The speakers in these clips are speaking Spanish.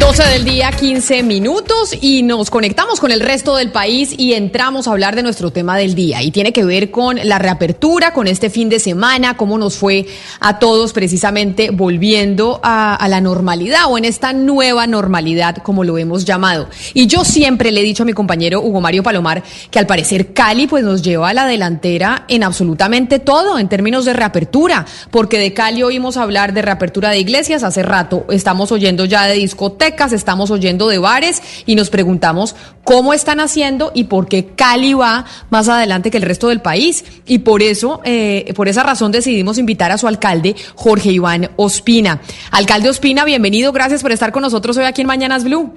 12 del día, 15 minutos y nos conectamos con el resto del país y entramos a hablar de nuestro tema del día y tiene que ver con la reapertura, con este fin de semana, cómo nos fue a todos precisamente volviendo a, la normalidad o en esta nueva normalidad como lo hemos llamado. Y yo siempre le he dicho a mi compañero Hugo Mario Palomar que al parecer Cali pues nos lleva a la delantera en absolutamente todo en términos de reapertura, porque de Cali oímos hablar de reapertura de iglesias hace rato, estamos oyendo ya de discotecas, estamos oyendo de bares y nos preguntamos cómo están haciendo y por qué Cali va más adelante que el resto del país. Y por eso, eh, por esa razón decidimos invitar a su alcalde, Jorge Iván Ospina. Alcalde Ospina, bienvenido, gracias por estar con nosotros hoy aquí en Mañanas Blue.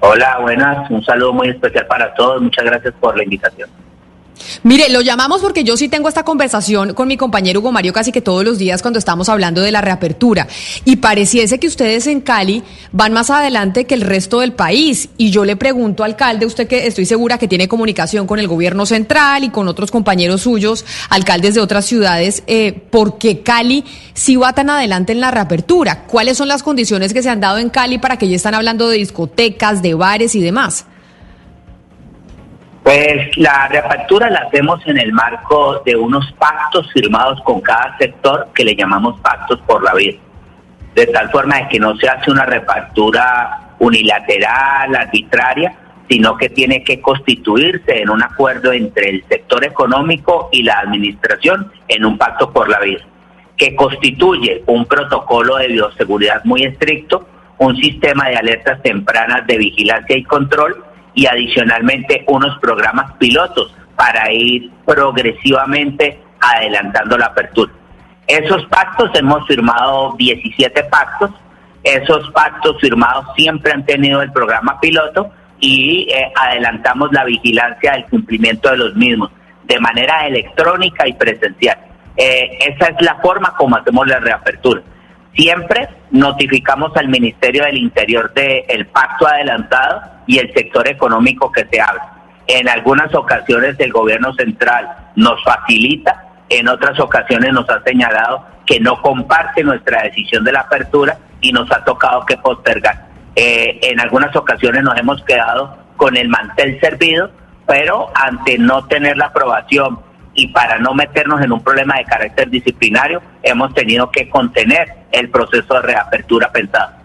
Hola, buenas, un saludo muy especial para todos, muchas gracias por la invitación. Mire, lo llamamos porque yo sí tengo esta conversación con mi compañero Hugo Mario casi que todos los días cuando estamos hablando de la reapertura. Y pareciese que ustedes en Cali van más adelante que el resto del país. Y yo le pregunto, alcalde, usted que estoy segura que tiene comunicación con el gobierno central y con otros compañeros suyos, alcaldes de otras ciudades, eh, ¿por qué Cali sí va tan adelante en la reapertura? ¿Cuáles son las condiciones que se han dado en Cali para que ya están hablando de discotecas, de bares y demás? Pues la reapertura la hacemos en el marco de unos pactos firmados con cada sector que le llamamos pactos por la vida. De tal forma de que no se hace una reapertura unilateral, arbitraria, sino que tiene que constituirse en un acuerdo entre el sector económico y la administración en un pacto por la vida, que constituye un protocolo de bioseguridad muy estricto, un sistema de alertas tempranas de vigilancia y control, y adicionalmente unos programas pilotos para ir progresivamente adelantando la apertura. Esos pactos, hemos firmado 17 pactos, esos pactos firmados siempre han tenido el programa piloto y eh, adelantamos la vigilancia del cumplimiento de los mismos de manera electrónica y presencial. Eh, esa es la forma como hacemos la reapertura. Siempre notificamos al Ministerio del Interior del pacto adelantado y el sector económico que se habla. En algunas ocasiones el gobierno central nos facilita, en otras ocasiones nos ha señalado que no comparte nuestra decisión de la apertura y nos ha tocado que postergar. Eh, en algunas ocasiones nos hemos quedado con el mantel servido, pero ante no tener la aprobación y para no meternos en un problema de carácter disciplinario, hemos tenido que contener el proceso de reapertura pensado.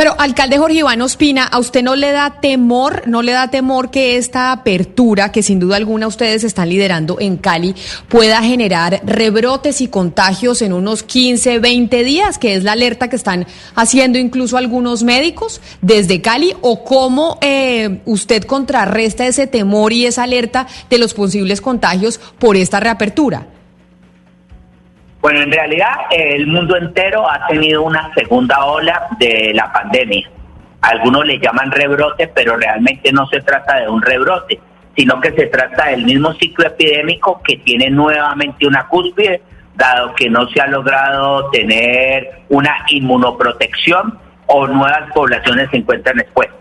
Pero, alcalde Jorge Iván Ospina, ¿a usted no le da temor, no le da temor que esta apertura, que sin duda alguna ustedes están liderando en Cali, pueda generar rebrotes y contagios en unos 15, 20 días, que es la alerta que están haciendo incluso algunos médicos desde Cali? ¿O cómo eh, usted contrarresta ese temor y esa alerta de los posibles contagios por esta reapertura? Bueno, en realidad el mundo entero ha tenido una segunda ola de la pandemia. Algunos le llaman rebrote, pero realmente no se trata de un rebrote, sino que se trata del mismo ciclo epidémico que tiene nuevamente una cúspide, dado que no se ha logrado tener una inmunoprotección o nuevas poblaciones se encuentran expuestas.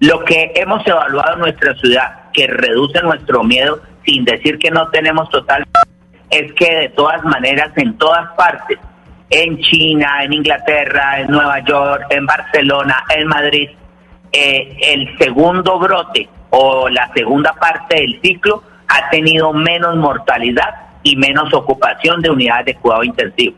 Lo que hemos evaluado en nuestra ciudad, que reduce nuestro miedo, sin decir que no tenemos total es que de todas maneras en todas partes, en China, en Inglaterra, en Nueva York, en Barcelona, en Madrid, eh, el segundo brote o la segunda parte del ciclo ha tenido menos mortalidad y menos ocupación de unidades de cuidado intensivo.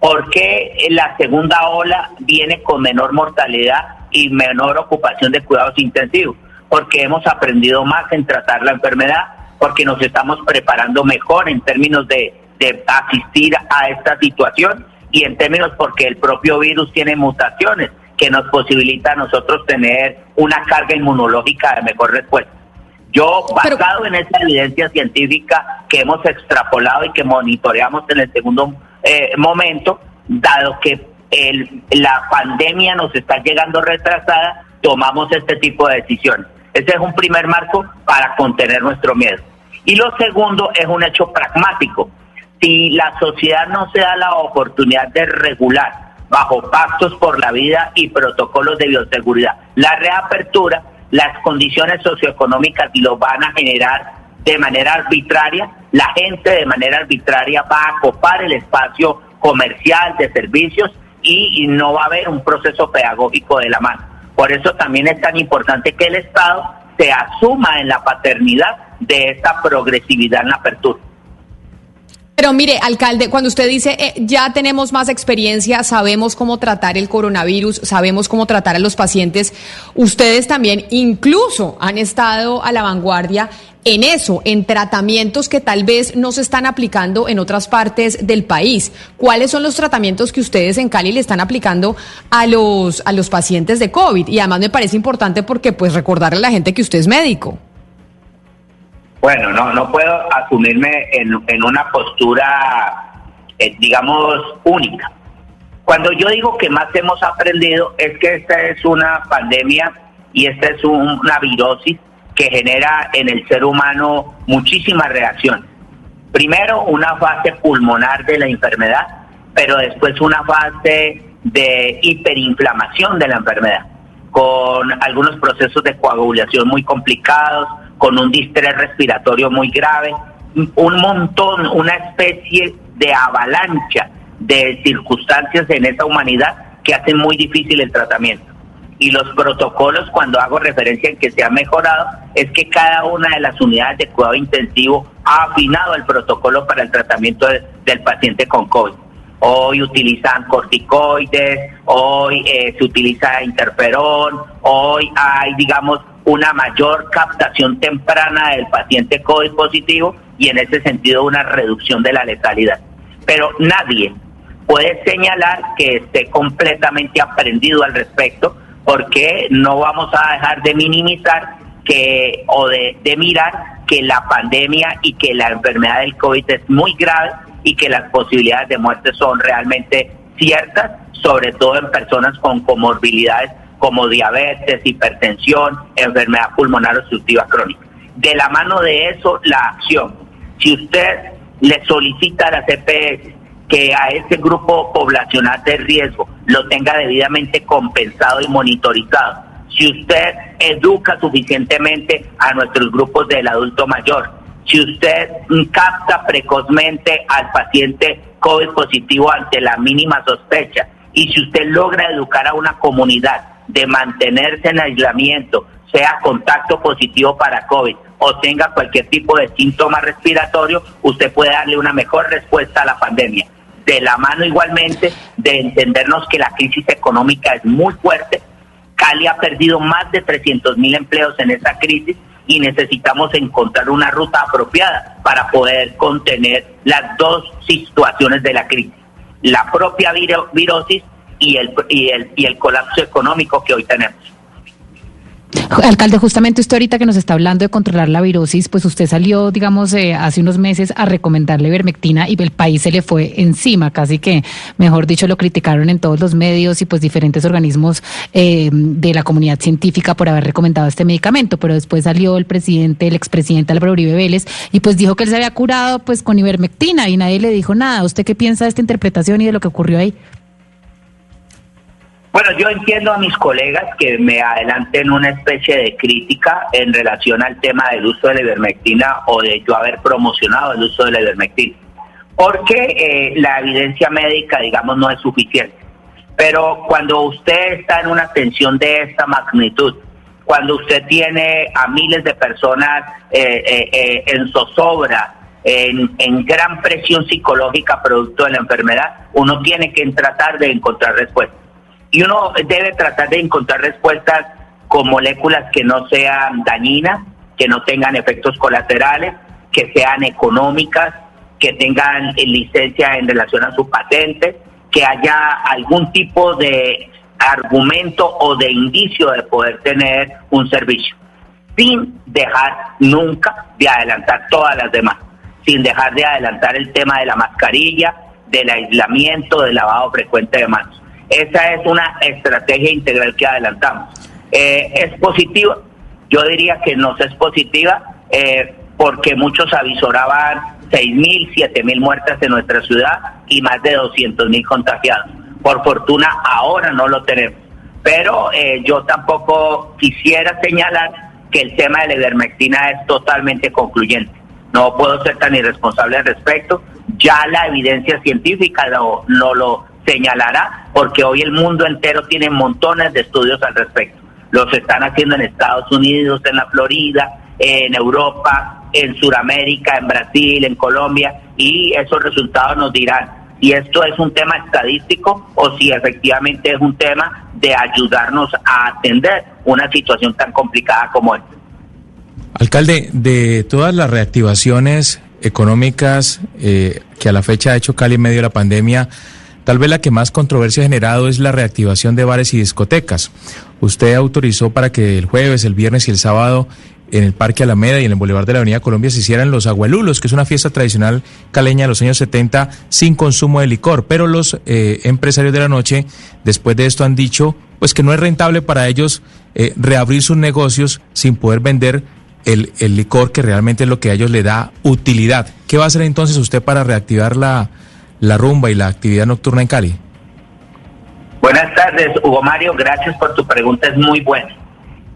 ¿Por qué la segunda ola viene con menor mortalidad y menor ocupación de cuidados intensivos, porque hemos aprendido más en tratar la enfermedad, porque nos estamos preparando mejor en términos de, de asistir a esta situación y en términos porque el propio virus tiene mutaciones que nos posibilita a nosotros tener una carga inmunológica de mejor respuesta. Yo, basado en esa evidencia científica que hemos extrapolado y que monitoreamos en el segundo eh, momento, dado que el, la pandemia nos está llegando retrasada, tomamos este tipo de decisiones. Ese es un primer marco para contener nuestro miedo. Y lo segundo es un hecho pragmático. Si la sociedad no se da la oportunidad de regular bajo pactos por la vida y protocolos de bioseguridad la reapertura, las condiciones socioeconómicas lo van a generar de manera arbitraria, la gente de manera arbitraria va a copar el espacio comercial de servicios y, no va a haber un proceso pedagógico de la mano. Por eso también es tan importante que el Estado se asuma en la paternidad de esta progresividad en la apertura. Pero mire, alcalde, cuando usted dice eh, ya tenemos más experiencia, sabemos cómo tratar el coronavirus, sabemos cómo tratar a los pacientes, ustedes también incluso han estado a la vanguardia en eso, en tratamientos que tal vez no se están aplicando en otras partes del país. ¿Cuáles son los tratamientos que ustedes en Cali le están aplicando a los a los pacientes de COVID? Y además me parece importante porque pues recordarle a la gente que usted es médico. Bueno, no, no puedo asumirme en, una postura, eh, digamos, única. Cuando yo digo que más hemos aprendido es que esta es una pandemia y esta es una virosis que genera en el ser humano muchísimas reacciones. Primero, una fase pulmonar de la enfermedad, pero después una fase de hiperinflamación de la enfermedad, con algunos procesos de coagulación muy complicados, con un distrés respiratorio muy grave, un montón, una especie de avalancha de circunstancias en esa humanidad que hacen muy difícil el tratamiento. Y los protocolos, cuando hago referencia en que se ha mejorado, es que cada una de las unidades de cuidado intensivo ha afinado el protocolo para el tratamiento del paciente con COVID. Hoy utilizan corticoides, hoy eh, se utiliza interferón, hoy hay, digamos, una mayor captación temprana del paciente COVID positivo y en ese sentido una reducción de la letalidad. Pero nadie puede señalar que esté completamente aprendido al respecto porque no vamos a dejar de minimizar que o de, de mirar que la pandemia y que la enfermedad del COVID es muy grave y que las posibilidades de muerte son realmente ciertas, sobre todo en personas con comorbilidades como diabetes, hipertensión, enfermedad pulmonar obstructiva crónica. De la mano de eso, la acción. Si usted le solicita a la CPS que a ese grupo poblacional de riesgo lo tenga debidamente compensado y monitorizado, si usted educa suficientemente a nuestros grupos del adulto mayor, si usted capta precozmente al paciente COVID positivo ante la mínima sospecha y si usted logra educar a una comunidad de mantenerse en aislamiento, sea contacto positivo para COVID o tenga cualquier tipo de síntoma respiratorio, usted puede darle una mejor respuesta a la pandemia. De la mano igualmente de entendernos que la crisis económica es muy fuerte. Cali ha perdido más de 300 mil empleos en esa crisis y necesitamos encontrar una ruta apropiada para poder contener las dos situaciones de la crisis. La propia virosis y el, y el, y el colapso económico que hoy tenemos. Alcalde, justamente usted ahorita que nos está hablando de controlar la virosis, pues usted salió, digamos, eh, hace unos meses a recomendarle ivermectina y el país se le fue encima, casi que, mejor dicho, lo criticaron en todos los medios y pues diferentes organismos eh, de la comunidad científica por haber recomendado este medicamento, pero después salió el presidente, el expresidente Álvaro Uribe Vélez y pues dijo que él se había curado pues con ivermectina y nadie le dijo nada. ¿Usted qué piensa de esta interpretación y de lo que ocurrió ahí? Bueno, yo entiendo a mis colegas que me adelanten una especie de crítica en relación al tema del uso de la ivermectina o de yo haber promocionado el uso de la ivermectina, porque eh, la evidencia médica, digamos, no es suficiente. Pero cuando usted está en una tensión de esta magnitud, cuando usted tiene a miles de personas eh, eh, en zozobra, en, en gran presión psicológica producto de la enfermedad, uno tiene que tratar de encontrar respuestas y uno debe tratar de encontrar respuestas con moléculas que no sean dañinas, que no tengan efectos colaterales, que sean económicas, que tengan licencia en relación a su patente, que haya algún tipo de argumento o de indicio de poder tener un servicio, sin dejar nunca de adelantar todas las demás, sin dejar de adelantar el tema de la mascarilla, del aislamiento, del lavado frecuente de manos. Esa es una estrategia integral que adelantamos. Eh, ¿Es positiva? Yo diría que no es positiva eh, porque muchos avisoraban 6.000, 7.000 muertes en nuestra ciudad y más de 200.000 contagiados. Por fortuna ahora no lo tenemos. Pero eh, yo tampoco quisiera señalar que el tema de la ivermectina es totalmente concluyente. No puedo ser tan irresponsable al respecto. Ya la evidencia científica no lo señalará, porque hoy el mundo entero tiene montones de estudios al respecto. Los están haciendo en Estados Unidos, en la Florida, en Europa, en Sudamérica, en Brasil, en Colombia, y esos resultados nos dirán si esto es un tema estadístico o si efectivamente es un tema de ayudarnos a atender una situación tan complicada como esta. Alcalde, de todas las reactivaciones económicas eh, que a la fecha ha hecho Cali en medio de la pandemia, Tal vez la que más controversia ha generado es la reactivación de bares y discotecas. Usted autorizó para que el jueves, el viernes y el sábado en el Parque Alameda y en el Boulevard de la Avenida Colombia se hicieran los agualulos, que es una fiesta tradicional caleña de los años 70 sin consumo de licor. Pero los eh, empresarios de la noche, después de esto, han dicho pues que no es rentable para ellos eh, reabrir sus negocios sin poder vender el, el licor, que realmente es lo que a ellos le da utilidad. ¿Qué va a hacer entonces usted para reactivar la, la rumba y la actividad nocturna en Cali? Buenas tardes, Hugo Mario, gracias por tu pregunta, es muy buena.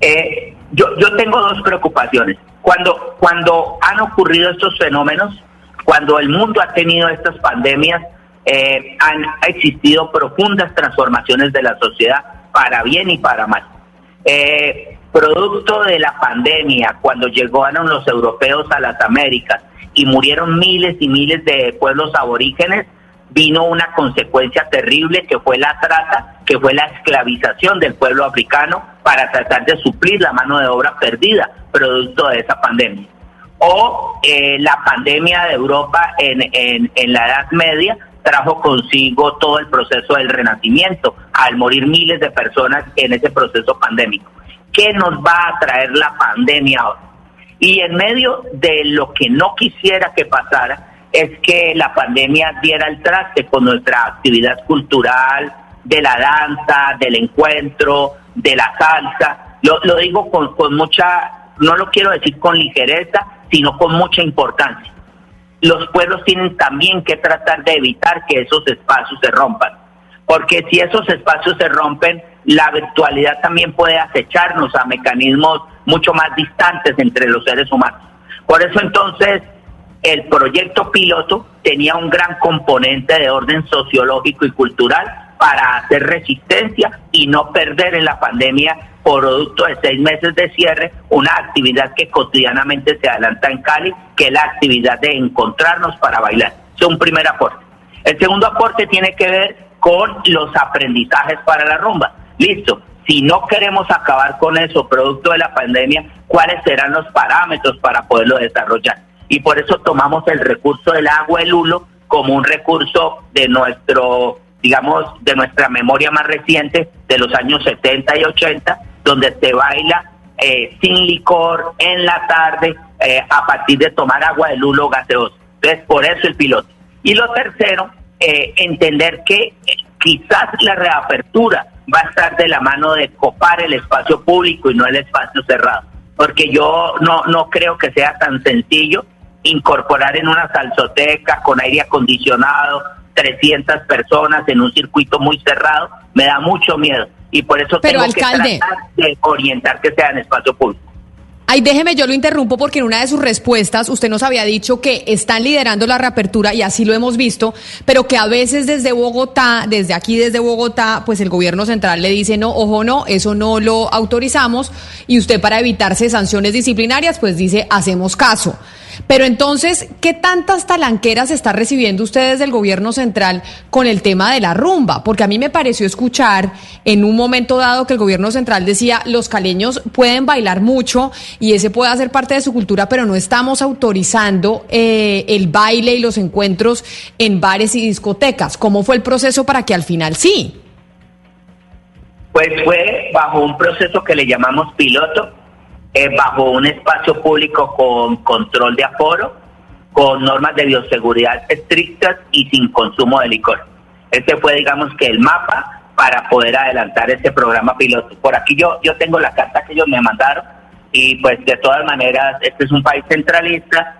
Eh, yo, yo tengo dos preocupaciones. Cuando, cuando han ocurrido estos fenómenos, cuando el mundo ha tenido estas pandemias, eh, han existido profundas transformaciones de la sociedad para bien y para mal. Eh, producto de la pandemia, cuando llegaron los europeos a las Américas y murieron miles y miles de pueblos aborígenes, vino una consecuencia terrible que fue la trata, que fue la esclavización del pueblo africano para tratar de suplir la mano de obra perdida producto de esa pandemia. O eh, la pandemia de Europa en, en, en la Edad Media trajo consigo todo el proceso del renacimiento, al morir miles de personas en ese proceso pandémico. ¿Qué nos va a traer la pandemia ahora? Y en medio de lo que no quisiera que pasara, es que la pandemia diera el traste con nuestra actividad cultural, de la danza, del encuentro, de la salsa. Lo, digo con, con mucha, no lo quiero decir con ligereza, sino con mucha importancia. Los pueblos tienen también que tratar de evitar que esos espacios se rompan, porque si esos espacios se rompen, la virtualidad también puede acecharnos a mecanismos mucho más distantes entre los seres humanos. Por eso entonces el proyecto piloto tenía un gran componente de orden sociológico y cultural para hacer resistencia y no perder en la pandemia, producto de seis meses de cierre, una actividad que cotidianamente se adelanta en Cali, que es la actividad de encontrarnos para bailar. Es un primer aporte. El segundo aporte tiene que ver con los aprendizajes para la rumba. Listo, si no queremos acabar con eso, producto de la pandemia, ¿cuáles serán los parámetros para poderlo desarrollar? Y por eso tomamos el recurso del agua el hulo como un recurso de nuestro, digamos, de nuestra memoria más reciente de los años 70 y 80, donde se baila eh, sin licor en la tarde eh, a partir de tomar agua del hulo gaseoso. Entonces, por eso el piloto. Y lo tercero, eh, entender que quizás la reapertura va a estar de la mano de copar el espacio público y no el espacio cerrado. Porque yo no, no creo que sea tan sencillo incorporar en una salsoteca con aire acondicionado 300 personas en un circuito muy cerrado, me da mucho miedo y por eso tengo que tratar de orientar que sea en espacio público. Ay, déjeme, yo lo interrumpo porque en una de sus respuestas usted nos había dicho que están liderando la reapertura y así lo hemos visto, pero que a veces desde Bogotá, desde aquí desde Bogotá, pues el gobierno central le dice no, ojo no, eso no lo autorizamos y usted para evitarse sanciones disciplinarias pues dice hacemos caso. Pero entonces, ¿qué tantas talanqueras está recibiendo ustedes del gobierno central con el tema de la rumba? Porque a mí me pareció escuchar en un momento dado que el gobierno central decía, los caleños pueden bailar mucho y ese puede hacer parte de su cultura, pero no estamos autorizando eh, el baile y los encuentros en bares y discotecas. ¿Cómo fue el proceso para que al final sí? Pues fue bajo un proceso que le llamamos piloto, eh, bajo un espacio público con control de aforo, con normas de bioseguridad estrictas y sin consumo de licor. Este fue, digamos, que el mapa para poder adelantar ese programa piloto. Por aquí yo, yo tengo la carta que ellos me mandaron y pues de todas maneras, este es un país centralista,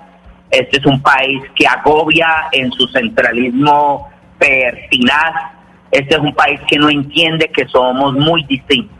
este es un país que agobia en su centralismo pertinaz este es un país que no entiende que somos muy distintos.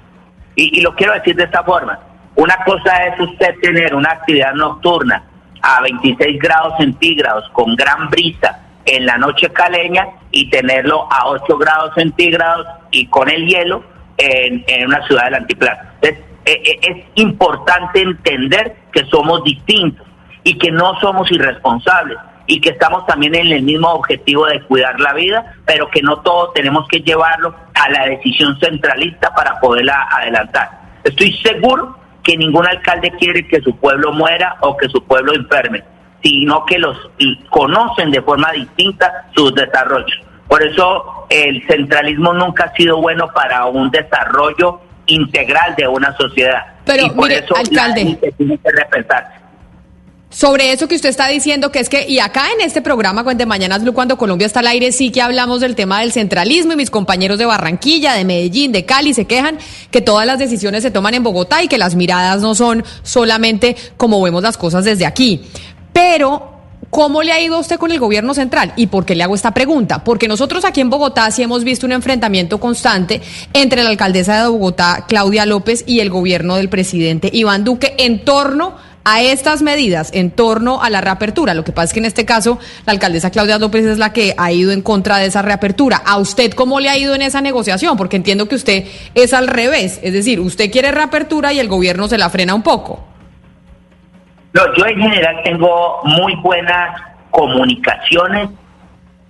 Y, lo quiero decir de esta forma. Una cosa es usted tener una actividad nocturna a 26 grados centígrados con gran brisa en la noche caleña y tenerlo a 8 grados centígrados y con el hielo en, una ciudad del antiplano. Entonces, e, e, es importante entender que somos distintos y que no somos irresponsables y que estamos también en el mismo objetivo de cuidar la vida, pero que no todos tenemos que llevarlo a la decisión centralista para poderla adelantar. Estoy seguro que ningún alcalde quiere que su pueblo muera o que su pueblo enferme, sino que los conocen de forma distinta sus desarrollos. Por eso el centralismo nunca ha sido bueno para un desarrollo integral de una sociedad. Pero y por mire, eso alcalde, tiene que repensarse. Sobre eso que usted está diciendo, que es que, y acá en este programa de Mañanas Blue, cuando Colombia está al aire, sí que hablamos del tema del centralismo y mis compañeros de Barranquilla, de Medellín, de Cali se quejan que todas las decisiones se toman en Bogotá y que las miradas no son solamente como vemos las cosas desde aquí. Pero ¿Cómo le ha ido a usted con el gobierno central? ¿Y por qué le hago esta pregunta? Porque nosotros aquí en Bogotá sí hemos visto un enfrentamiento constante entre la alcaldesa de Bogotá, Claudia López, y el gobierno del presidente Iván Duque en torno a estas medidas en torno a la reapertura. Lo que pasa es que en este caso la alcaldesa Claudia López es la que ha ido en contra de esa reapertura. ¿A usted cómo le ha ido en esa negociación? Porque entiendo que usted es al revés, es decir, usted quiere reapertura y el gobierno se la frena un poco. No, yo en general tengo muy buenas comunicaciones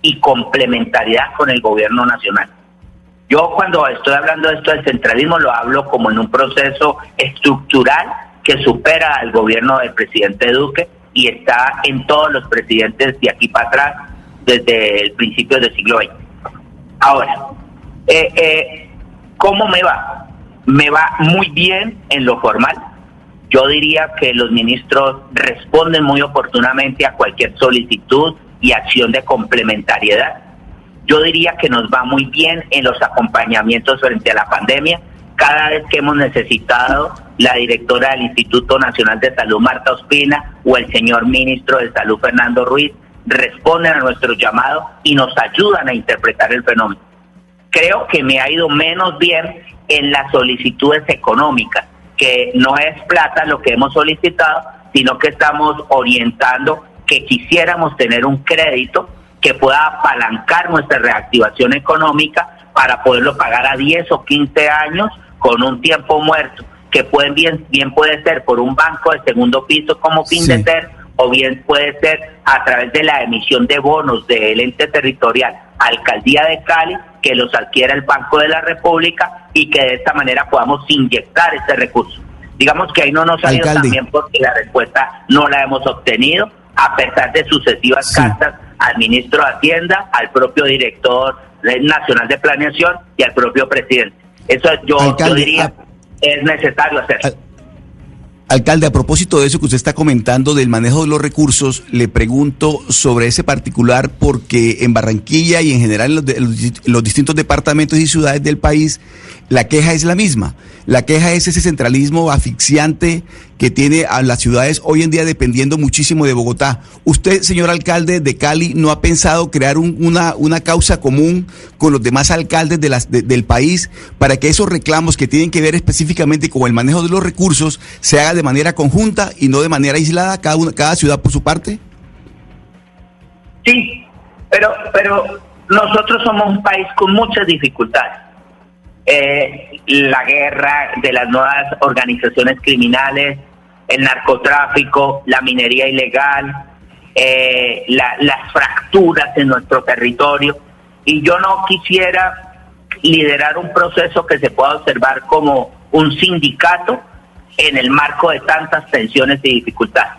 y complementariedad con el gobierno nacional. Yo cuando estoy hablando de esto del centralismo lo hablo como en un proceso estructural que supera al gobierno del presidente Duque y está en todos los presidentes de aquí para atrás desde el principio del siglo XX. Ahora, eh, eh, ¿cómo me va? Me va muy bien en lo formal. Yo diría que los ministros responden muy oportunamente a cualquier solicitud y acción de complementariedad. Yo diría que nos va muy bien en los acompañamientos frente a la pandemia. Cada vez que hemos necesitado la directora del Instituto Nacional de Salud, Marta Ospina, o el señor ministro de Salud, Fernando Ruiz, responden a nuestro llamado y nos ayudan a interpretar el fenómeno. Creo que me ha ido menos bien en las solicitudes económicas, que no es plata lo que hemos solicitado, sino que estamos orientando que quisiéramos tener un crédito que pueda apalancar nuestra reactivación económica para poderlo pagar a 10 o 15 años con un tiempo muerto que pueden bien, bien puede ser por un banco de segundo piso como Findeter o bien puede ser a través de la emisión de bonos del ente territorial, Alcaldía de Cali, que los adquiera el Banco de la República y que de esta manera podamos inyectar este recurso. Digamos que ahí no nos ha ido también porque la respuesta no la hemos obtenido, a pesar de sucesivas cartas al ministro de Hacienda, al propio director nacional de planeación y al propio presidente. Eso yo, yo diría es necesario hacer. Alcalde, a propósito de eso que usted está comentando del manejo de los recursos, le pregunto sobre ese particular porque en Barranquilla y en general en los, distintos departamentos y ciudades del país la queja es la misma. La queja es ese centralismo asfixiante que tiene a las ciudades hoy en día dependiendo muchísimo de Bogotá. Usted, señor alcalde de Cali, ¿no ha pensado crear una, causa común con los demás alcaldes de del país para que esos reclamos que tienen que ver específicamente con el manejo de los recursos se haga de manera conjunta y no de manera aislada, cada, una, cada ciudad por su parte? Sí, pero, pero nosotros somos un país con muchas dificultades eh, la guerra de las nuevas organizaciones criminales, el narcotráfico, la minería ilegal, eh, las fracturas en nuestro territorio. Y yo no quisiera liderar un proceso que se pueda observar como un sindicato en el marco de tantas tensiones y dificultades.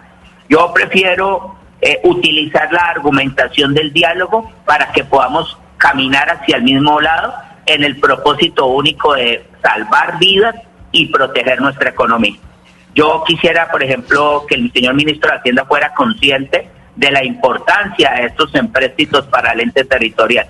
Yo prefiero eh, utilizar la argumentación del diálogo para que podamos caminar hacia el mismo lado en el propósito único de salvar vidas y proteger nuestra economía. Yo quisiera, por ejemplo, que el señor ministro de Hacienda fuera consciente de la importancia de estos empréstitos para el ente territorial.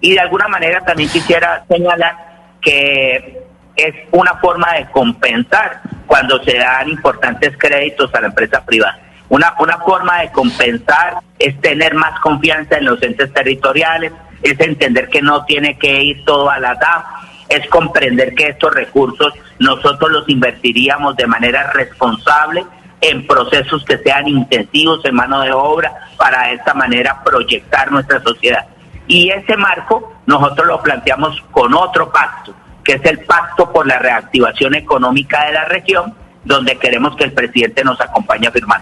Y de alguna manera también quisiera señalar que es una forma de compensar cuando se dan importantes créditos a la empresa privada. Una, una forma de compensar es tener más confianza en los entes territoriales, es entender que no tiene que ir todo a la DAF, es comprender que estos recursos nosotros los invertiríamos de manera responsable en procesos que sean intensivos en mano de obra para de esta manera proyectar nuestra sociedad. Y ese marco nosotros lo planteamos con otro pacto, que es el pacto por la reactivación económica de la región, donde queremos que el presidente nos acompañe a firmar.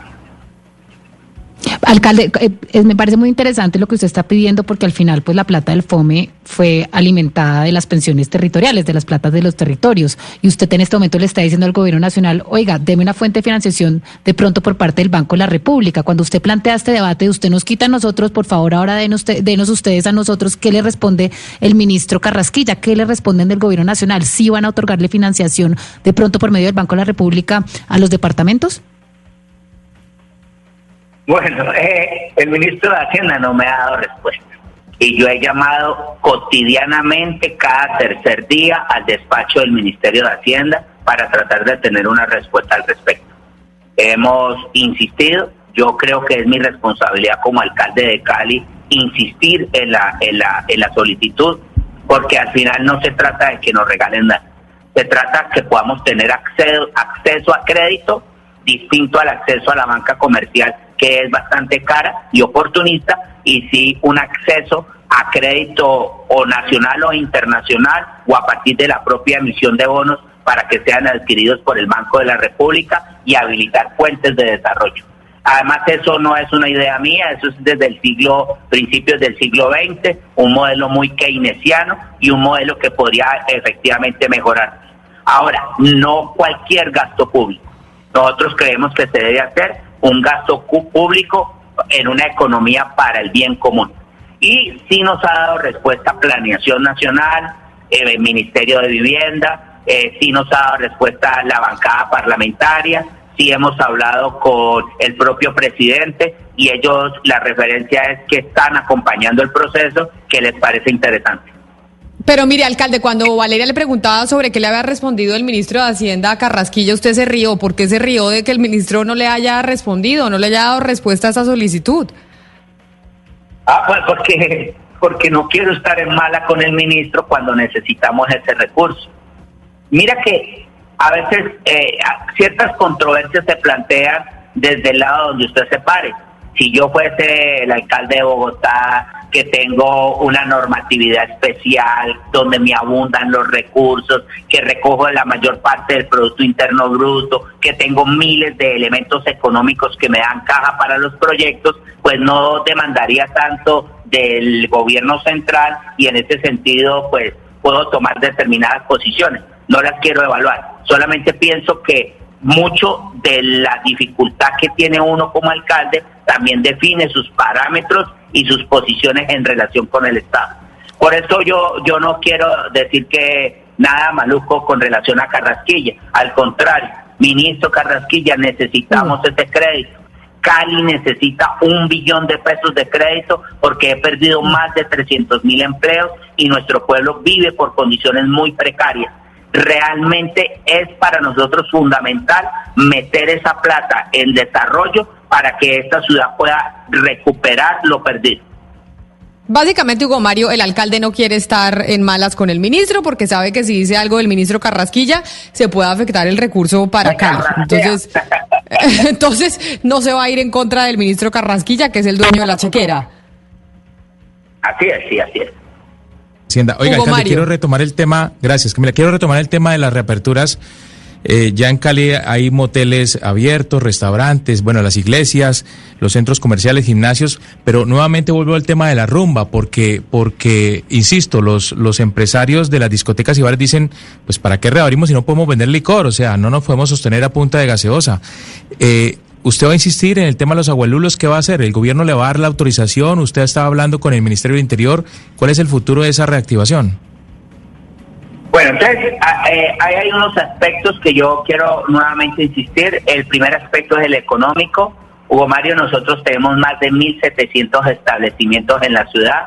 Alcalde, eh, eh, me parece muy interesante lo que usted está pidiendo porque al final pues la plata del FOME fue alimentada de las pensiones territoriales, de las platas de los territorios. Y usted en este momento le está diciendo al gobierno nacional, oiga, deme una fuente de financiación de pronto por parte del Banco de la República. Cuando usted plantea este debate, usted nos quita a nosotros, por favor, ahora denos, denos ustedes a nosotros, ¿qué le responde el ministro Carrasquilla? ¿Qué le responden del gobierno nacional? ¿Sí van a otorgarle financiación de pronto por medio del Banco de la República a los departamentos? Bueno, eh, el ministro de Hacienda no me ha dado respuesta. Y yo he llamado cotidianamente cada tercer día al despacho del Ministerio de Hacienda para tratar de tener una respuesta al respecto. Hemos insistido, yo creo que es mi responsabilidad como alcalde de Cali insistir en la, en la, en la solicitud, porque al final no se trata de que nos regalen nada, se trata que podamos tener acceso, acceso a crédito distinto al acceso a la banca comercial que es bastante cara y oportunista, y sí un acceso a crédito o nacional o internacional o a partir de la propia emisión de bonos para que sean adquiridos por el Banco de la República y habilitar fuentes de desarrollo. Además, eso no es una idea mía, eso es desde el siglo, principios del siglo XX, un modelo muy keynesiano y un modelo que podría efectivamente mejorar. Ahora, no cualquier gasto público. Nosotros creemos que se debe hacer un gasto público en una economía para el bien común. Y sí nos ha dado respuesta Planeación Nacional, el Ministerio de Vivienda, eh, sí nos ha dado respuesta la bancada parlamentaria, sí hemos hablado con el propio presidente y ellos, la referencia es que están acompañando el proceso que les parece interesante. Pero mire, alcalde, cuando Valeria le preguntaba sobre qué le había respondido el ministro de Hacienda a Carrasquilla, usted se rió. ¿Por qué se rió de que el ministro no le haya respondido, no le haya dado respuesta a esa solicitud? Ah, pues porque, porque no quiero estar en mala con el ministro cuando necesitamos ese recurso. Mira que a veces eh, ciertas controversias se plantean desde el lado donde usted se pare. Si yo fuese el alcalde de Bogotá, que tengo una normatividad especial donde me abundan los recursos, que recojo la mayor parte del Producto Interno Bruto, que tengo miles de elementos económicos que me dan caja para los proyectos, pues no demandaría tanto del gobierno central y en ese sentido pues puedo tomar determinadas posiciones. No las quiero evaluar, solamente pienso que mucho de la dificultad que tiene uno como alcalde también define sus parámetros y sus posiciones en relación con el Estado. Por eso yo, yo no quiero decir que nada maluco con relación a Carrasquilla. Al contrario, ministro Carrasquilla, necesitamos mm. ese crédito. Cali necesita un billón de pesos de crédito porque he perdido mm. más de 300 mil empleos y nuestro pueblo vive por condiciones muy precarias. Realmente es para nosotros fundamental meter esa plata en desarrollo para que esta ciudad pueda recuperar lo perdido. Básicamente, Hugo Mario, el alcalde no quiere estar en malas con el ministro porque sabe que si dice algo del ministro Carrasquilla se puede afectar el recurso para acá. Entonces, entonces, no se va a ir en contra del ministro Carrasquilla, que es el dueño de la chequera. Así es, sí, así es. Oiga, alcalde, quiero retomar el tema, gracias, me quiero retomar el tema de las reaperturas Eh, ya en Cali hay moteles abiertos, restaurantes, bueno, las iglesias, los centros comerciales, gimnasios, pero nuevamente vuelvo al tema de la rumba, porque, porque insisto, los, los empresarios de las discotecas y bares dicen, pues ¿para qué reabrimos si no podemos vender licor? O sea, no nos podemos sostener a punta de gaseosa. Eh, ¿Usted va a insistir en el tema de los abuelulos? ¿Qué va a hacer? ¿El gobierno le va a dar la autorización? ¿Usted estaba hablando con el Ministerio del Interior? ¿Cuál es el futuro de esa reactivación? Bueno, entonces eh, hay unos aspectos que yo quiero nuevamente insistir. El primer aspecto es el económico. Hugo Mario, nosotros tenemos más de 1.700 establecimientos en la ciudad.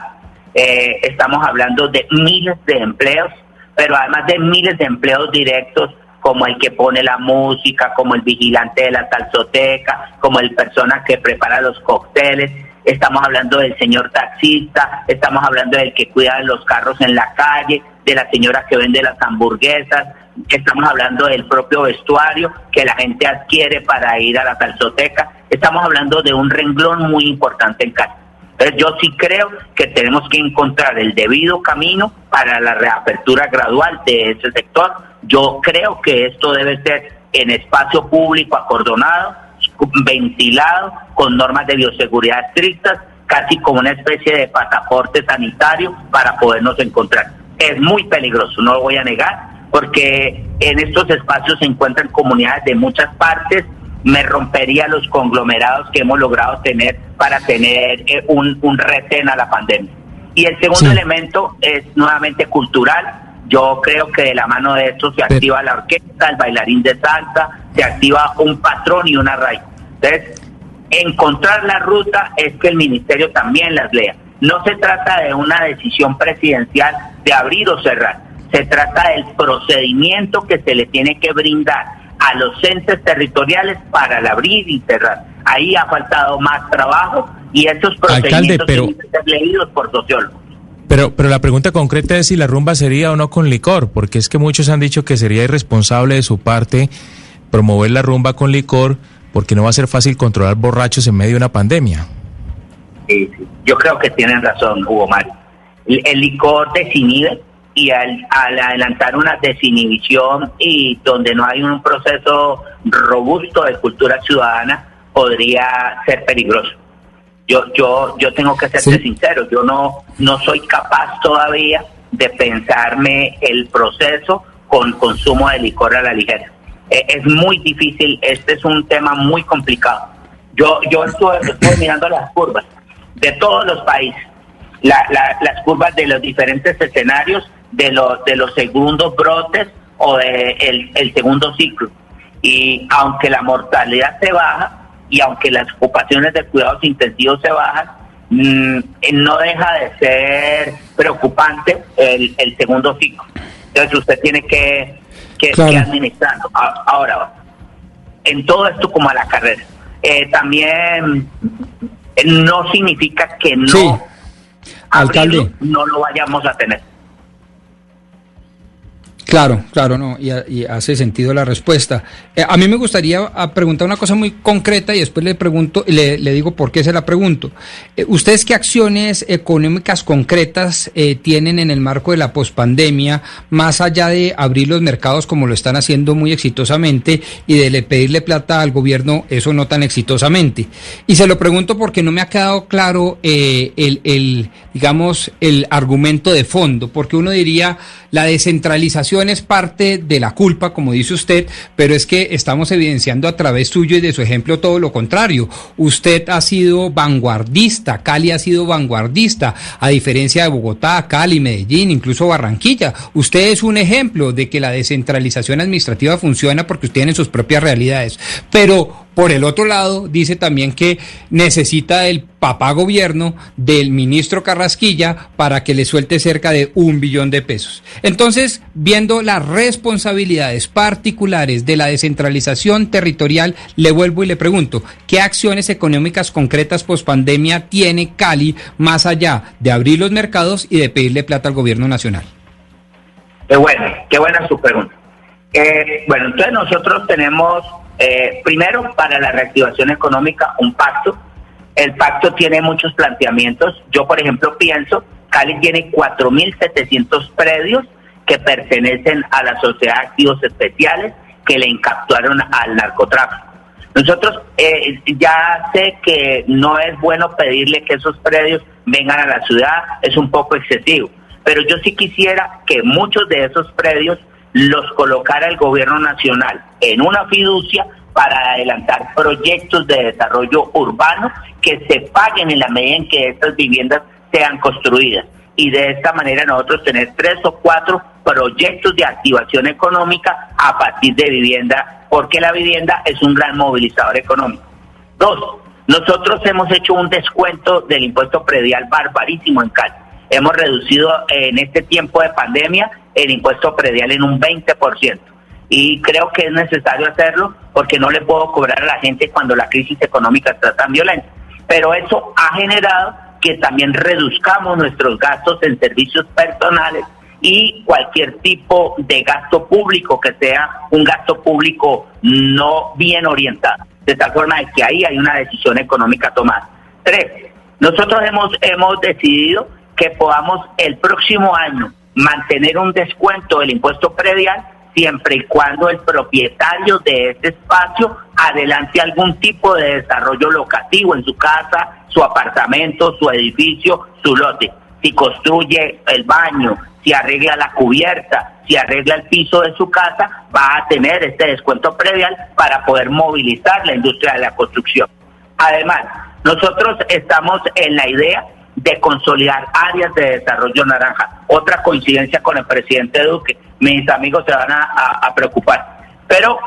Eh, estamos hablando de miles de empleos, pero además de miles de empleos directos, como el que pone la música, como el vigilante de la salsoteca, como el persona que prepara los cócteles. Estamos hablando del señor taxista, estamos hablando del que cuida los carros en la calle, de la señora que vende las hamburguesas, estamos hablando del propio vestuario que la gente adquiere para ir a la calzoteca, estamos hablando de un renglón muy importante en casa. Entonces yo sí creo que tenemos que encontrar el debido camino para la reapertura gradual de ese sector. Yo creo que esto debe ser en espacio público acordonado, ventilado, con normas de bioseguridad estrictas, casi como una especie de pasaporte sanitario para podernos encontrar es muy peligroso, no lo voy a negar, porque en estos espacios se encuentran comunidades de muchas partes, me rompería los conglomerados que hemos logrado tener para tener eh, un, un retén a la pandemia. Y el segundo elemento es nuevamente cultural. Yo creo que de la mano de esto se activa la orquesta, el bailarín de salsa, se activa un patrón y una raíz. Entonces, encontrar la ruta es que el ministerio también las lea. No se trata de una decisión presidencial de abrir o cerrar, se trata del procedimiento que se le tiene que brindar a los entes territoriales para el abrir y cerrar. Ahí ha faltado más trabajo y esos procedimientos tienen que ser leídos por sociólogos. Pero, pero la pregunta concreta es si la rumba sería o no con licor, porque es que muchos han dicho que sería irresponsable de su parte promover la rumba con licor, porque no va a ser fácil controlar borrachos en medio de una pandemia. Yo creo que tienen razón, Hugo Mario. El, licor desinhibe y al, adelantar una desinhibición y donde no hay un proceso robusto de cultura ciudadana, podría ser peligroso. Yo, yo, yo tengo que ser sincero, yo no, no soy capaz todavía de pensarme el proceso con consumo de licor a la ligera. E, es muy difícil, este es un tema muy complicado. Yo, yo estoy mirando las curvas de todos los países, las curvas de los diferentes escenarios de los, de los segundos brotes o de el, segundo ciclo. Y aunque la mortalidad se baja y aunque las ocupaciones de cuidados intensivos se bajan, mm, no deja de ser preocupante el, el segundo ciclo. Entonces usted tiene que, que, administrarlo. Ahora, en todo esto como a la carrera. Eh, también no significa que no, alcalde, no lo vayamos a tener. Claro, claro, no, y, hace sentido la respuesta. Eh, a mí me gustaría preguntar una cosa muy concreta y después le pregunto, le, le digo por qué se la pregunto. Eh, ¿Ustedes qué acciones económicas concretas eh, tienen en el marco de la pospandemia, más allá de abrir los mercados como lo están haciendo muy exitosamente y de pedirle plata al gobierno, eso no tan exitosamente? Y se lo pregunto porque no me ha quedado claro el, el, digamos, el argumento de fondo, porque uno diría la descentralización es parte de la culpa, como dice usted, pero es que estamos evidenciando a través suyo y de su ejemplo todo lo contrario. Usted ha sido vanguardista, Cali ha sido vanguardista, a diferencia de Bogotá, Cali, Medellín, incluso Barranquilla. Usted es un ejemplo de que la descentralización administrativa funciona porque usted tiene sus propias realidades. Pero por el otro lado, dice también que necesita el papá gobierno del ministro Carrasquilla para que le suelte cerca de un billón de pesos. Entonces, viendo las responsabilidades particulares de la descentralización territorial, le vuelvo y le pregunto, ¿qué acciones económicas concretas post pandemia tiene Cali más allá de abrir los mercados y de pedirle plata al gobierno nacional? Qué buena, qué buena su pregunta. Eh, bueno, entonces nosotros tenemos eh, primero, para la reactivación económica, un pacto. El pacto tiene muchos planteamientos. Yo, por ejemplo, pienso, Cali tiene 4.700 predios que pertenecen a la sociedad de activos especiales que le encapturaron al narcotráfico. Nosotros eh, ya sé que no es bueno pedirle que esos predios vengan a la ciudad, es un poco excesivo, pero yo sí quisiera que muchos de esos predios los colocara el gobierno nacional en una fiducia para adelantar proyectos de desarrollo urbano que se paguen en la medida en que estas viviendas sean construidas. Y de esta manera nosotros tener tres o cuatro proyectos de activación económica a partir de vivienda, porque la vivienda es un gran movilizador económico. Dos, nosotros hemos hecho un descuento del impuesto predial barbarísimo en Cali. Hemos reducido en este tiempo de pandemia el impuesto predial en un 20% y creo que es necesario hacerlo porque no le puedo cobrar a la gente cuando la crisis económica está tan violenta. Pero eso ha generado que también reduzcamos nuestros gastos en servicios personales y cualquier tipo de gasto público que sea un gasto público no bien orientado, de tal forma que ahí hay una decisión económica tomada. Tres, nosotros hemos, hemos decidido que podamos el próximo año mantener un descuento del impuesto predial siempre y cuando el propietario de ese espacio adelante algún tipo de desarrollo locativo en su casa, su apartamento, su edificio, su lote. Si construye el baño, si arregla la cubierta, si arregla el piso de su casa, va a tener este descuento predial para poder movilizar la industria de la construcción. Además, nosotros estamos en la idea de consolidar áreas de desarrollo naranja. Otra coincidencia con el presidente Duque. Mis amigos se van a, preocupar. Pero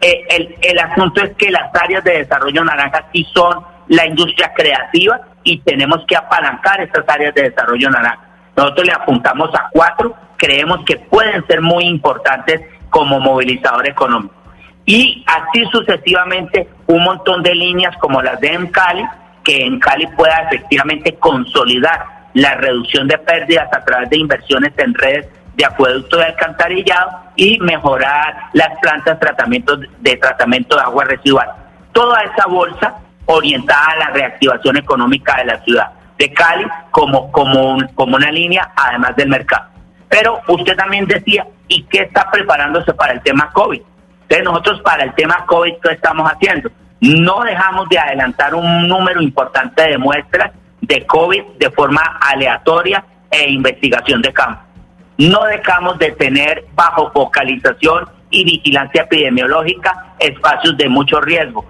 eh, el, el asunto es que las áreas de desarrollo naranja sí son la industria creativa y tenemos que apalancar estas áreas de desarrollo naranja. Nosotros le apuntamos a cuatro, creemos que pueden ser muy importantes como movilizador económico. Y así sucesivamente un montón de líneas como las de Encali, que en Cali pueda efectivamente consolidar la reducción de pérdidas a través de inversiones en redes de acueducto de alcantarillado y mejorar las plantas tratamiento, de tratamiento de agua residual. Toda esa bolsa orientada a la reactivación económica de la ciudad de Cali como, como, como una línea además del mercado. Pero usted también decía, ¿y qué está preparándose para el tema COVID? Entonces nosotros para el tema COVID, ¿qué estamos haciendo? No dejamos de adelantar un número importante de muestras de COVID de forma aleatoria e investigación de campo. No dejamos de tener bajo focalización y vigilancia epidemiológica espacios de mucho riesgo.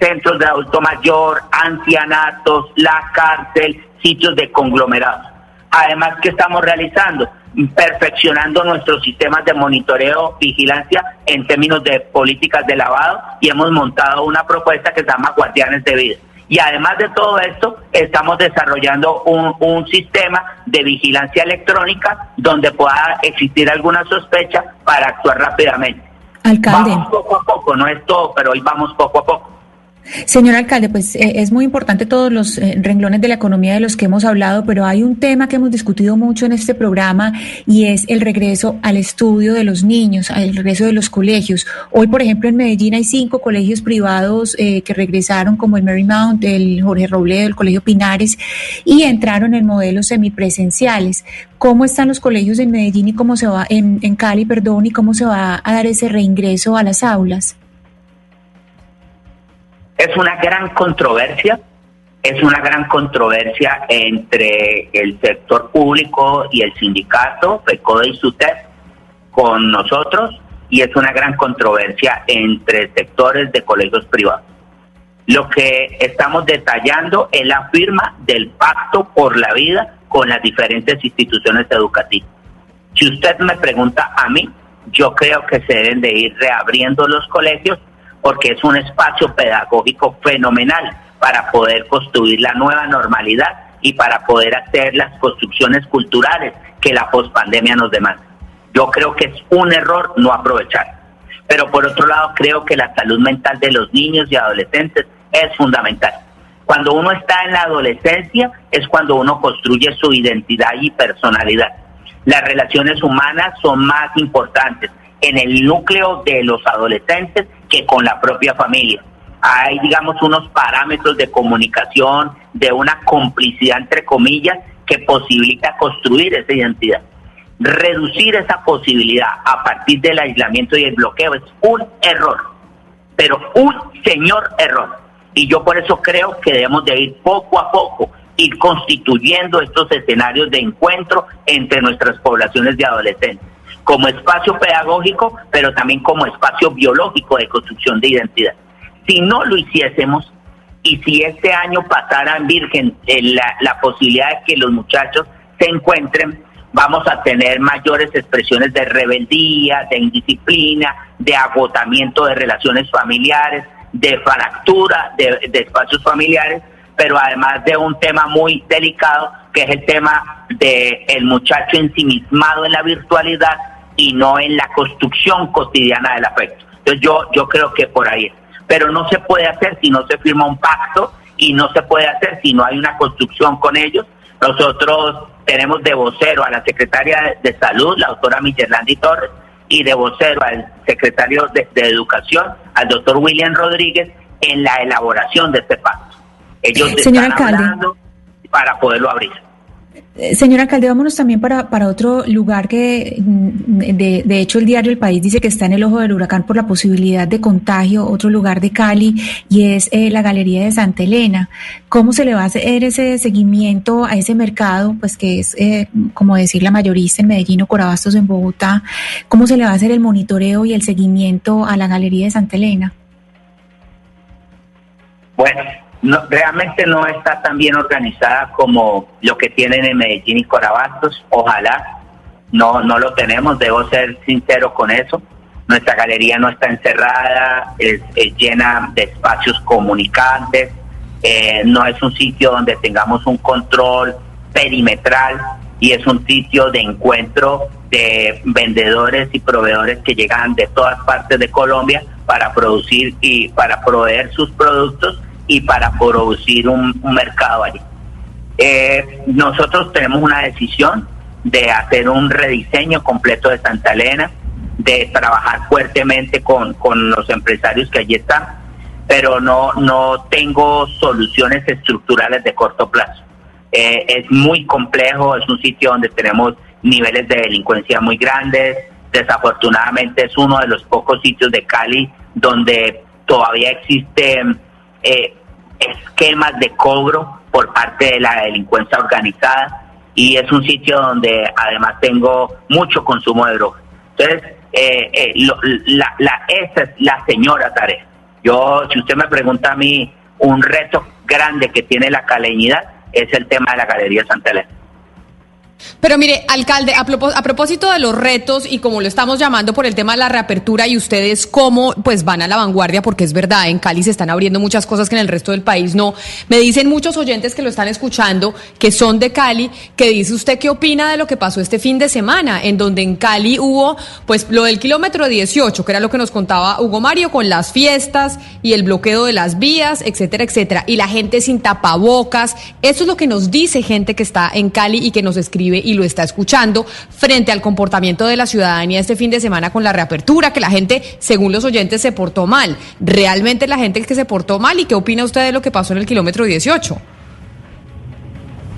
Centros de adulto mayor, ancianatos, la cárcel, sitios de conglomerados. Además, ¿qué estamos realizando? Perfeccionando nuestros sistemas de monitoreo, vigilancia en términos de políticas de lavado y hemos montado una propuesta que se llama Guardianes de Vida. Y además de todo esto, estamos desarrollando un, un sistema de vigilancia electrónica donde pueda existir alguna sospecha para actuar rápidamente. Alcalde. Vamos poco a poco, no es todo, pero hoy vamos poco a poco. Señor alcalde, pues eh, es muy importante todos los eh, renglones de la economía de los que hemos hablado, pero hay un tema que hemos discutido mucho en este programa y es el regreso al estudio de los niños, el regreso de los colegios. Hoy, por ejemplo, en Medellín hay cinco colegios privados eh, que regresaron, como el Marymount, el Jorge Robledo, el Colegio Pinares, y entraron en modelos semipresenciales. ¿Cómo están los colegios en Medellín y cómo se va, en Cali, perdón, y cómo se va a dar ese reingreso a las aulas? Es una gran controversia, es una gran controversia entre el sector público y el sindicato, FECODE y SUTEP, con nosotros, y es una gran controversia entre sectores de colegios privados. Lo que estamos detallando es la firma del pacto por la vida con las diferentes instituciones educativas. Si usted me pregunta a mí, yo creo que se deben de ir reabriendo los colegios porque es un espacio pedagógico fenomenal para poder construir la nueva normalidad y para poder hacer las construcciones culturales que la pospandemia nos demanda. Yo creo que es un error no aprovechar. Pero por otro lado, creo que la salud mental de los niños y adolescentes es fundamental. Cuando uno está en la adolescencia es cuando uno construye su identidad y personalidad. Las relaciones humanas son más importantes en el núcleo de los adolescentes que con la propia familia. Hay, digamos, unos parámetros de comunicación, de una complicidad, entre comillas, que posibilita construir esa identidad. reducir esa posibilidad a partir del aislamiento y el bloqueo es un error, pero un señor error. Y yo por eso creo que debemos de ir poco a poco, ir constituyendo estos escenarios de encuentro entre nuestras poblaciones de adolescentes, como espacio pedagógico, pero también como espacio biológico de construcción de identidad. Si no lo hiciésemos, y si este año pasara en Virgen eh, la, la posibilidad de que los muchachos se encuentren, vamos a tener mayores expresiones de rebeldía, de indisciplina, de agotamiento de relaciones familiares, de fractura de, espacios familiares, pero además de un tema muy delicado, que es el tema del el muchacho ensimismado en la virtualidad y no en la construcción cotidiana del afecto. Entonces yo, yo creo que por ahí es. Pero no se puede hacer si no se firma un pacto y no se puede hacer si no hay una construcción con ellos. Nosotros tenemos de vocero a la secretaria de Salud, la doctora Michelandi Torres, y de vocero al secretario de, Educación, al doctor William Rodríguez, en la elaboración de este pacto. Ellos Señor están hablando para poderlo abrir. Eh, señora alcalde, vámonos también para, para otro lugar que, mm, de, de, hecho, el diario El País dice que está en el ojo del huracán por la posibilidad de contagio, otro lugar de Cali, y es eh, la Galería de Santa Elena. ¿Cómo se le va a hacer ese seguimiento a ese mercado, pues que es, eh, como decir, la mayorista en Medellín o Corabastos en Bogotá? ¿Cómo se le va a hacer el monitoreo y el seguimiento a la Galería de Santa Elena? Bueno, no, realmente no está tan bien organizada como lo que tienen en Medellín y Corabastos. Ojalá no, no lo tenemos, debo ser sincero con eso. Nuestra galería no está encerrada, es, llena de espacios comunicantes, eh, no es un sitio donde tengamos un control perimetral y es un sitio de encuentro de vendedores y proveedores que llegan de todas partes de Colombia para producir y para proveer sus productos y para producir un, mercado allí. Eh, nosotros tenemos una decisión de hacer un rediseño completo de Santa Elena, de trabajar fuertemente con, los empresarios que allí están, pero no, no tengo soluciones estructurales de corto plazo. Eh, es muy complejo, es un sitio donde tenemos niveles de delincuencia muy grandes, desafortunadamente es uno de los pocos sitios de Cali donde todavía existe eh, esquemas de cobro por parte de la delincuencia organizada y es un sitio donde además tengo mucho consumo de drogas. Entonces, eh, eh, la, la, esa es la señora tarea. Yo, si usted me pregunta a mí, un reto grande que tiene la caleñidad es el tema de la Galería Santa Elena. Pero mire, alcalde, a, propósito de los retos y como lo estamos llamando por el tema de la reapertura y ustedes cómo pues van a la vanguardia, porque es verdad, en Cali se están abriendo muchas cosas que en el resto del país no. Me dicen muchos oyentes que lo están escuchando, que son de Cali, que dice usted qué opina de lo que pasó este fin de semana, en donde en Cali hubo pues lo del kilómetro 18, que era lo que nos contaba Hugo Mario, con las fiestas y el bloqueo de las vías, etcétera, etcétera, y la gente sin tapabocas. Eso es lo que nos dice gente que está en Cali y que nos escribe y lo está escuchando frente al comportamiento de la ciudadanía este fin de semana con la reapertura, que la gente, según los oyentes, se portó mal. ¿Realmente la gente es que se portó mal? ¿Y qué opina usted de lo que pasó en el kilómetro 18?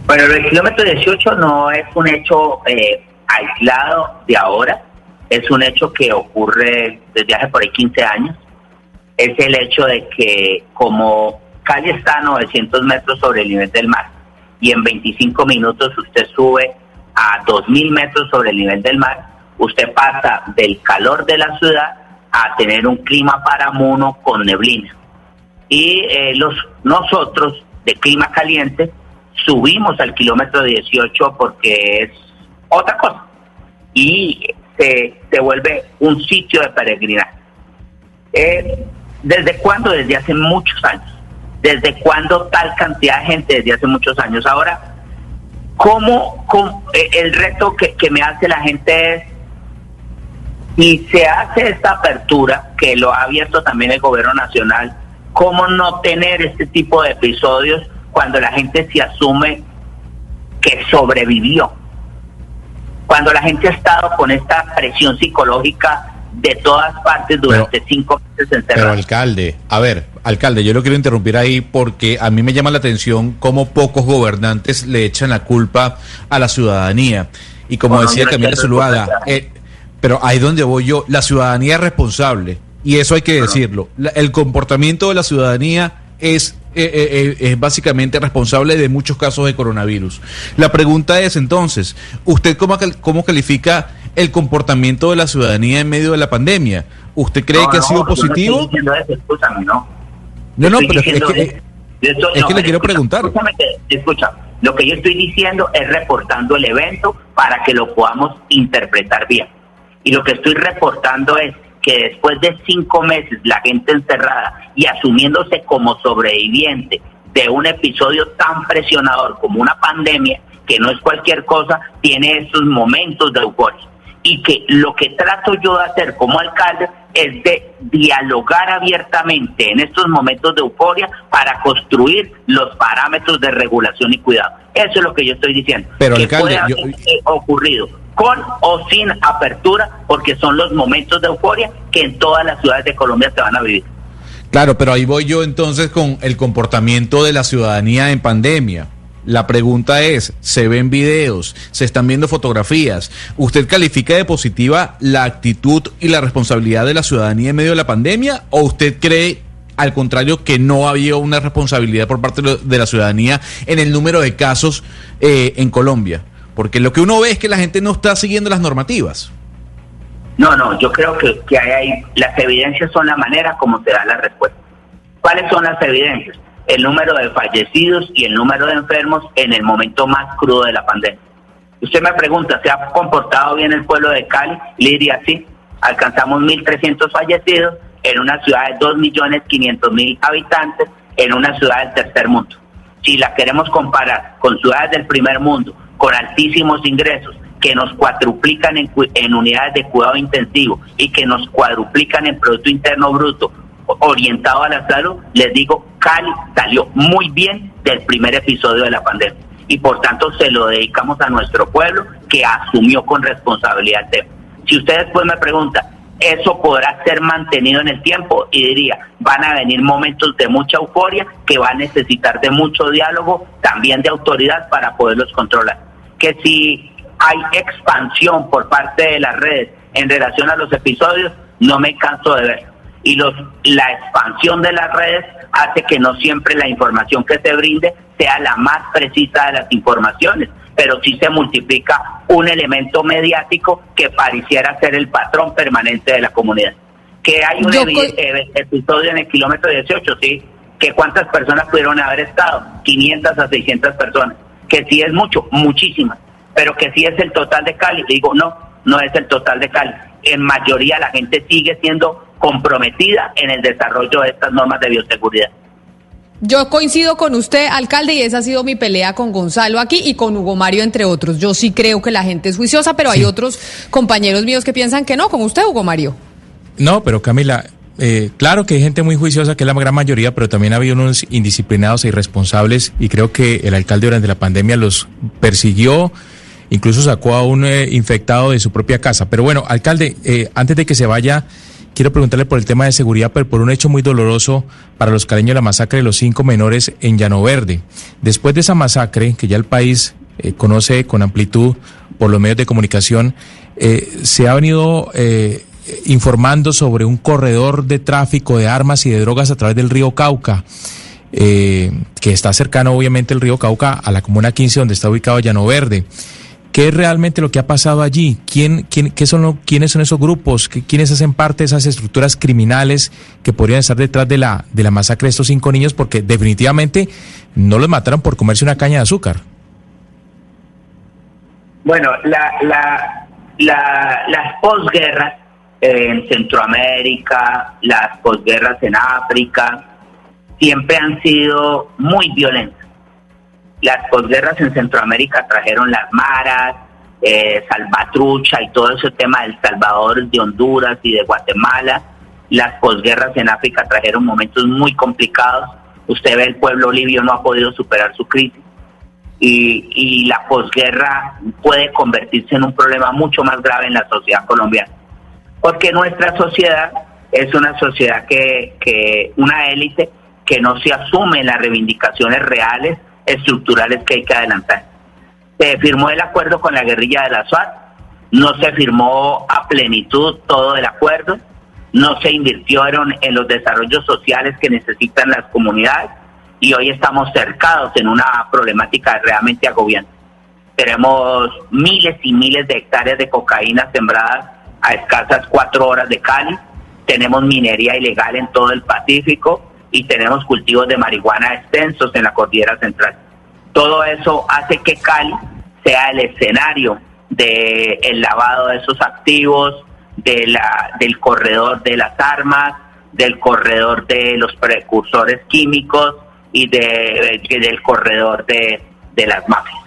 Bueno, el kilómetro 18 no es un hecho eh, aislado de ahora, es un hecho que ocurre desde hace por ahí 15 años. Es el hecho de que como Cali está a 900 metros sobre el nivel del mar y en 25 minutos usted sube a 2.000 metros sobre el nivel del mar, usted pasa del calor de la ciudad a tener un clima paramuno con neblina. Y eh, los nosotros de clima caliente subimos al kilómetro 18 porque es otra cosa y se, se vuelve un sitio de peregrinaje. Eh, ¿Desde cuándo? Desde hace muchos años. ¿Desde cuándo tal cantidad de gente? Desde hace muchos años. Ahora, ¿Cómo, eh, el reto que, me hace la gente es, si se hace esta apertura, que lo ha abierto también el gobierno nacional, ¿cómo no tener este tipo de episodios cuando la gente se asume que sobrevivió? Cuando la gente ha estado con esta presión psicológica de todas partes durante cinco meses encerrados. Pero alcalde, a ver, alcalde, yo lo quiero interrumpir ahí porque a mí me llama la atención cómo pocos gobernantes le echan la culpa a la ciudadanía. Y como decía Camila Zuluaga, eh, pero ahí donde voy yo, la ciudadanía es responsable, y eso hay que decirlo. el comportamiento de la ciudadanía es eh, eh, es básicamente responsable de muchos casos de coronavirus. La pregunta es entonces, ¿usted cómo, cómo califica el comportamiento de la ciudadanía en medio de la pandemia? ¿Usted cree que ha sido positivo? no, no, no, pero es que, es que le quiero preguntar. Escucha, lo que yo estoy diciendo es reportando el evento para que lo podamos interpretar bien. Y lo que estoy reportando es que después de cinco meses la gente encerrada y asumiéndose como sobreviviente de un episodio tan presionador como una pandemia, que no es cualquier cosa, tiene esos momentos de euforia. Y que lo que trato yo de hacer como alcalde es de dialogar abiertamente en estos momentos de euforia para construir los parámetros de regulación y cuidado. Eso es lo que yo estoy diciendo. Pero que puede haber ocurrido con o sin apertura, porque son los momentos de euforia que en todas las ciudades de Colombia se van a vivir. Claro, pero ahí voy yo entonces con el comportamiento de la ciudadanía en pandemia. La pregunta es, ¿se ven videos? ¿Se están viendo fotografías? ¿Usted califica de positiva la actitud y la responsabilidad de la ciudadanía en medio de la pandemia? ¿O usted cree, al contrario, que no había una responsabilidad por parte de la ciudadanía en el número de casos eh, en Colombia? Porque lo que uno ve es que la gente no está siguiendo las normativas. No, no, yo creo que, que hay, las evidencias son la manera como se da la respuesta. ¿Cuáles son las evidencias? El número de fallecidos y el número de enfermos en el momento más crudo de la pandemia. Usted me pregunta, ¿se ha comportado bien el pueblo de Cali? Le diría sí. Alcanzamos 1.300 fallecidos en una ciudad de 2.500.000 habitantes, en una ciudad del tercer mundo. Si la queremos comparar con ciudades del primer mundo, con altísimos ingresos, que nos cuadruplican en, en, unidades de cuidado intensivo y que nos cuadruplican en Producto Interno Bruto orientado a la salud, les digo, Cali salió muy bien del primer episodio de la pandemia y por tanto se lo dedicamos a nuestro pueblo que asumió con responsabilidad el tema. Si usted después me pregunta, ¿eso podrá ser mantenido en el tiempo? Y diría, van a venir momentos de mucha euforia que va a necesitar de mucho diálogo, también de autoridad para poderlos controlar. Que si hay expansión por parte de las redes en relación a los episodios, no me canso de ver. Y los, la expansión de las redes hace que no siempre la información que se brinde sea la más precisa de las informaciones, pero sí se multiplica un elemento mediático que pareciera ser el patrón permanente de la comunidad. Que hay un eh, episodio en el kilómetro 18, sí, que cuántas personas pudieron haber estado, 500 a 600 personas, que sí es mucho, muchísimas pero que sí es el total de Cali. Digo, no, no es el total de Cali. En mayoría la gente sigue siendo comprometida en el desarrollo de estas normas de bioseguridad. Yo coincido con usted, alcalde, y esa ha sido mi pelea con Gonzalo aquí y con Hugo Mario, entre otros. Yo sí creo que la gente es juiciosa, pero hay otros compañeros míos que piensan que no, como usted, Hugo Mario. No, pero Camila, eh, claro que hay gente muy juiciosa, que es la gran mayoría, pero también ha habido unos indisciplinados e irresponsables, y creo que el alcalde durante la pandemia los persiguió incluso sacó a un eh, infectado de su propia casa. Pero bueno, alcalde, eh, antes de que se vaya, quiero preguntarle por el tema de seguridad, pero por un hecho muy doloroso para los caleños, la masacre de los cinco menores en Llano Verde. Después de esa masacre, que ya el país eh, conoce con amplitud por los medios de comunicación, se ha venido informando sobre un corredor de tráfico de armas y de drogas a través del río Cauca. que está cercano obviamente el río Cauca a la comuna 15 donde está ubicado Llano Verde. ¿Qué es realmente lo que ha pasado allí? ¿Quién, quién, qué son ¿Quiénes son esos grupos? ¿Quiénes hacen parte de esas estructuras criminales que podrían estar detrás de la, de la masacre de estos cinco niños? Porque definitivamente no los mataron por comerse una caña de azúcar. Bueno, la, la, la, las posguerras en Centroamérica, las posguerras en África, siempre han sido muy violentas las posguerras en Centroamérica trajeron las maras, eh, Salvatrucha y todo ese tema del Salvador, de Honduras y de Guatemala. Las posguerras en África trajeron momentos muy complicados. Usted ve el pueblo libio no ha podido superar su crisis. Y, la posguerra puede convertirse en un problema mucho más grave en la sociedad colombiana. Porque nuestra sociedad es una sociedad que, que una élite que no se asume las reivindicaciones reales estructurales que hay que adelantar. Se firmó el acuerdo con la guerrilla de la SWAT, no se firmó a plenitud todo el acuerdo, no se invirtieron en los desarrollos sociales que necesitan las comunidades y hoy estamos cercados en una problemática realmente agobiante. Tenemos miles y miles de hectáreas de cocaína sembradas a escasas cuatro horas de Cali, tenemos minería ilegal en todo el Pacífico y tenemos cultivos de marihuana extensos en la cordillera central. Todo eso hace que Cali sea el escenario del el lavado de esos activos, de la, del corredor de las armas, del corredor de los precursores químicos y de, del corredor de, de las mafias.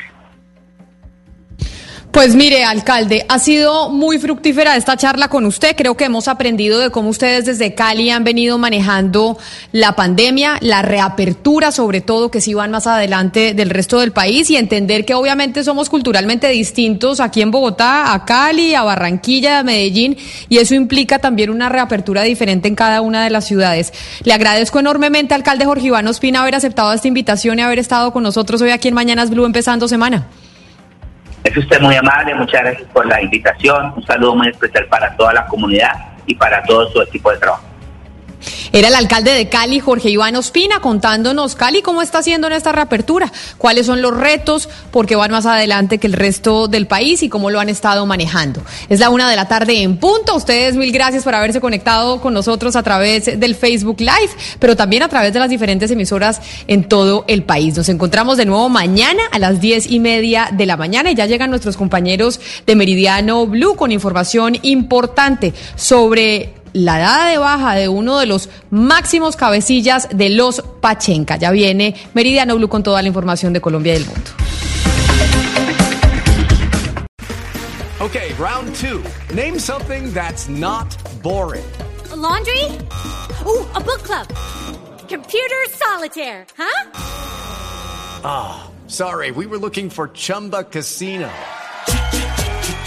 Pues mire, alcalde, ha sido muy fructífera esta charla con usted. Creo que hemos aprendido de cómo ustedes desde Cali han venido manejando la pandemia, la reapertura, sobre todo, que sí van más adelante del resto del país y entender que obviamente somos culturalmente distintos aquí en Bogotá, a Cali, a Barranquilla, a Medellín, y eso implica también una reapertura diferente en cada una de las ciudades. Le agradezco enormemente, alcalde Jorge Iván Ospina, haber aceptado esta invitación y haber estado con nosotros hoy aquí en Mañanas Blue empezando semana. Es usted muy amable, muchas gracias por la invitación. Un saludo muy especial para toda la comunidad y para todo su equipo de trabajo. Era el alcalde de Cali, Jorge Iván Ospina, contándonos, Cali, cómo está haciendo en esta reapertura, cuáles son los retos, porque van más adelante que el resto del país y cómo lo han estado manejando. Es la una de la tarde en punto. Ustedes, mil gracias por haberse conectado con nosotros a través del Facebook Live, pero también a través de las diferentes emisoras en todo el país. Nos encontramos de nuevo mañana a las diez y media de la mañana y ya llegan nuestros compañeros de Meridiano Blue con información importante sobre la dada de baja de uno de los máximos cabecillas de los Pachenca. Ya viene Meridiano Blue con toda la información de Colombia y del mundo. Okay, round two. Name something that's not boring. A laundry? Ooh, a book club. Computer solitaire, huh? Ah, oh, sorry, we were looking for Chumba Casino.